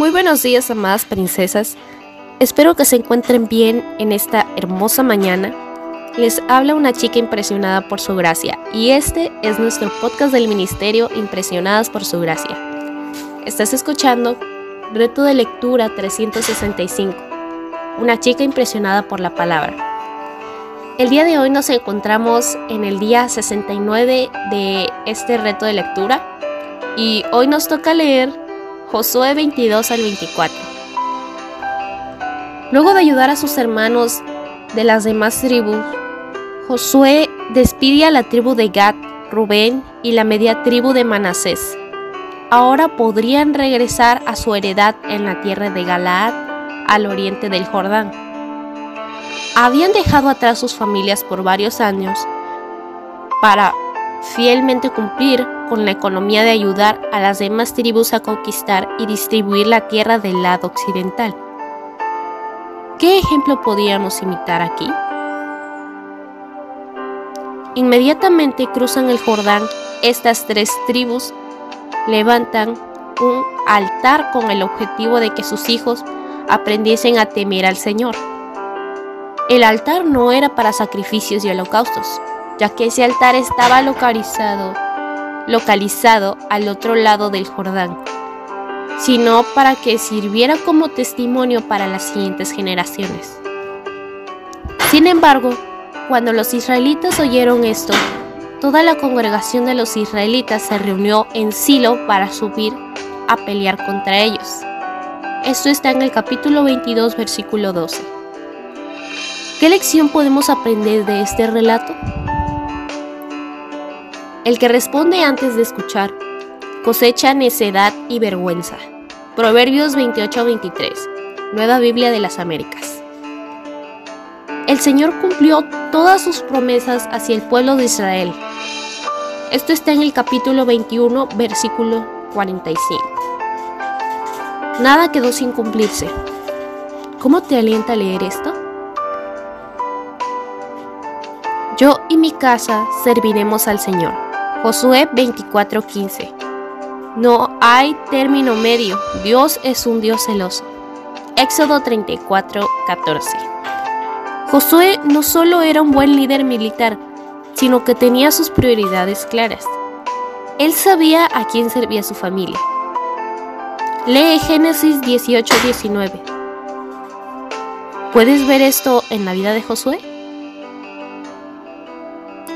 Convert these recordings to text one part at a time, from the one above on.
Muy buenos días, amadas princesas. Espero que se encuentren bien en esta hermosa mañana. Les habla una chica impresionada por su gracia y este es nuestro podcast del ministerio Impresionadas por su gracia. Estás escuchando Reto de Lectura 365. Una chica impresionada por la palabra. El día de hoy nos encontramos en el día 69 de este reto de lectura y hoy nos toca leer Josué 22 al 24. Luego de ayudar a sus hermanos de las demás tribus, Josué despide a la tribu de Gad, Rubén y la media tribu de Manasés. Ahora podrían regresar a su heredad en la tierra de Galaad, al oriente del Jordán. Habían dejado atrás sus familias por varios años para fielmente cumplir con la economía de ayudar a las demás tribus a conquistar y distribuir la tierra del lado occidental. ¿Qué ejemplo podíamos imitar aquí? Inmediatamente cruzan el Jordán, estas tres tribus levantan un altar con el objetivo de que sus hijos aprendiesen a temer al Señor. El altar no era para sacrificios y holocaustos, ya que ese altar estaba localizado, localizado al otro lado del Jordán, sino para que sirviera como testimonio para las siguientes generaciones. Sin embargo, cuando los israelitas oyeron esto, toda la congregación de los israelitas se reunió en Silo para subir a pelear contra ellos. Esto está en el capítulo 22, versículo 12. ¿Qué lección podemos aprender de este relato? El que responde antes de escuchar cosecha necedad y vergüenza. Proverbios 28-23, Nueva Biblia de las Américas. El Señor cumplió todas sus promesas hacia el pueblo de Israel. Esto está en el capítulo 21, versículo 45. Nada quedó sin cumplirse. ¿Cómo te alienta leer esto? Yo y mi casa serviremos al Señor. Josué 24:15. No hay término medio, Dios es un Dios celoso. Éxodo 34:14. Josué no solo era un buen líder militar, sino que tenía sus prioridades claras. Él sabía a quién servía su familia. Lee Génesis 18:19. ¿Puedes ver esto en la vida de Josué?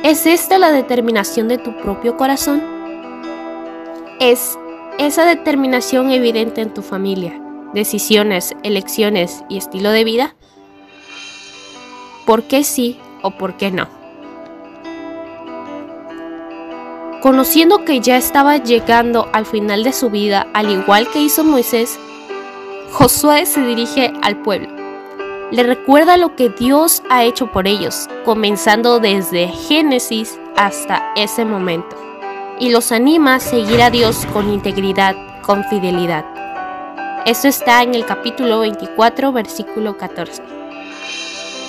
¿Es esta la determinación de tu propio corazón? ¿Es esa determinación evidente en tu familia, decisiones, elecciones y estilo de vida? ¿Por qué sí o por qué no? Conociendo que ya estaba llegando al final de su vida, al igual que hizo Moisés, Josué se dirige al pueblo le recuerda lo que Dios ha hecho por ellos, comenzando desde Génesis hasta ese momento, y los anima a seguir a Dios con integridad, con fidelidad. Esto está en el capítulo 24, versículo 14.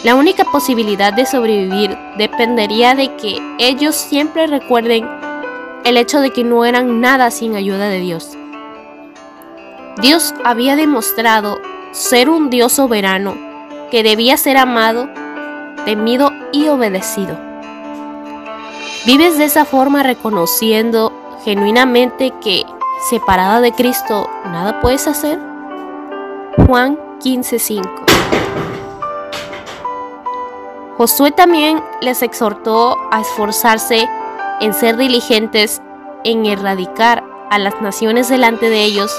La única posibilidad de sobrevivir dependería de que ellos siempre recuerden el hecho de que no eran nada sin ayuda de Dios. Dios había demostrado ser un Dios soberano que debía ser amado, temido y obedecido. ¿Vives de esa forma reconociendo genuinamente que separada de Cristo nada puedes hacer? Juan 15:5 Josué también les exhortó a esforzarse en ser diligentes en erradicar a las naciones delante de ellos,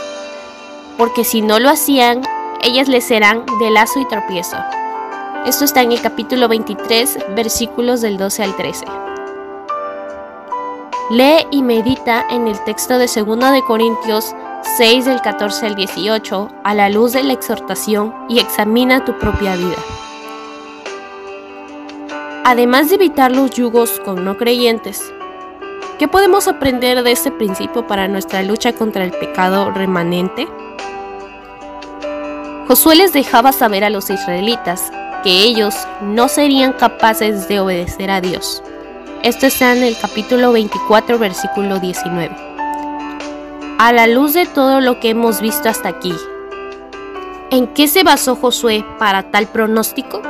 porque si no lo hacían, ellas les serán de lazo y tropiezo. Esto está en el capítulo 23, versículos del 12 al 13. Lee y medita en el texto de 2 de Corintios 6 del 14 al 18 a la luz de la exhortación y examina tu propia vida. Además de evitar los yugos con no creyentes, ¿qué podemos aprender de este principio para nuestra lucha contra el pecado remanente? Josué les dejaba saber a los israelitas que ellos no serían capaces de obedecer a Dios. Esto está en el capítulo 24, versículo 19. A la luz de todo lo que hemos visto hasta aquí, ¿En qué se basó Josué para tal pronóstico?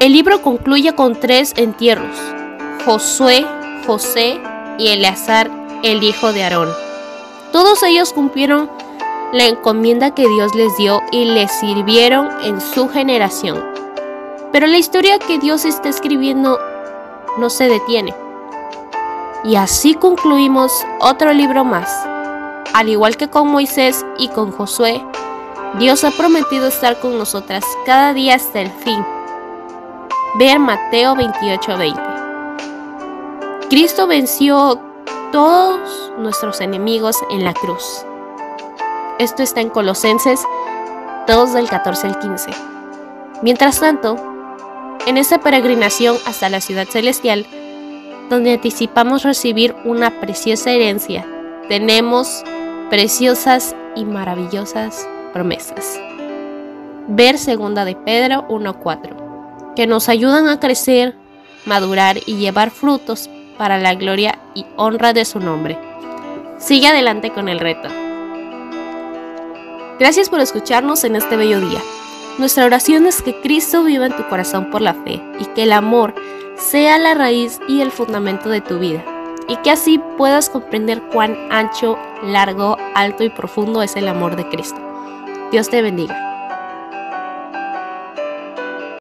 El libro concluye con tres entierros, Josué, José y Eleazar, el hijo de Aarón. Todos ellos cumplieron la encomienda que Dios les dio y les sirvieron en su generación. Pero la historia que Dios está escribiendo no se detiene. Y así concluimos otro libro más. Al igual que con Moisés y con Josué, Dios ha prometido estar con nosotras cada día hasta el fin. Ver Mateo 28:20. Cristo venció todos nuestros enemigos en la cruz. Esto está en Colosenses 2 del 14 al 15. Mientras tanto, en esta peregrinación hasta la ciudad celestial, donde anticipamos recibir una preciosa herencia, tenemos preciosas y maravillosas promesas. Ver segunda de Pedro 1:4, que nos ayudan a crecer, madurar y llevar frutos para la gloria y honra de su nombre. Sigue adelante con el reto. Gracias por escucharnos en este bello día. Nuestra oración es que Cristo viva en tu corazón por la fe y que el amor sea la raíz y el fundamento de tu vida y que así puedas comprender cuán ancho, largo, alto y profundo es el amor de Cristo. Dios te bendiga.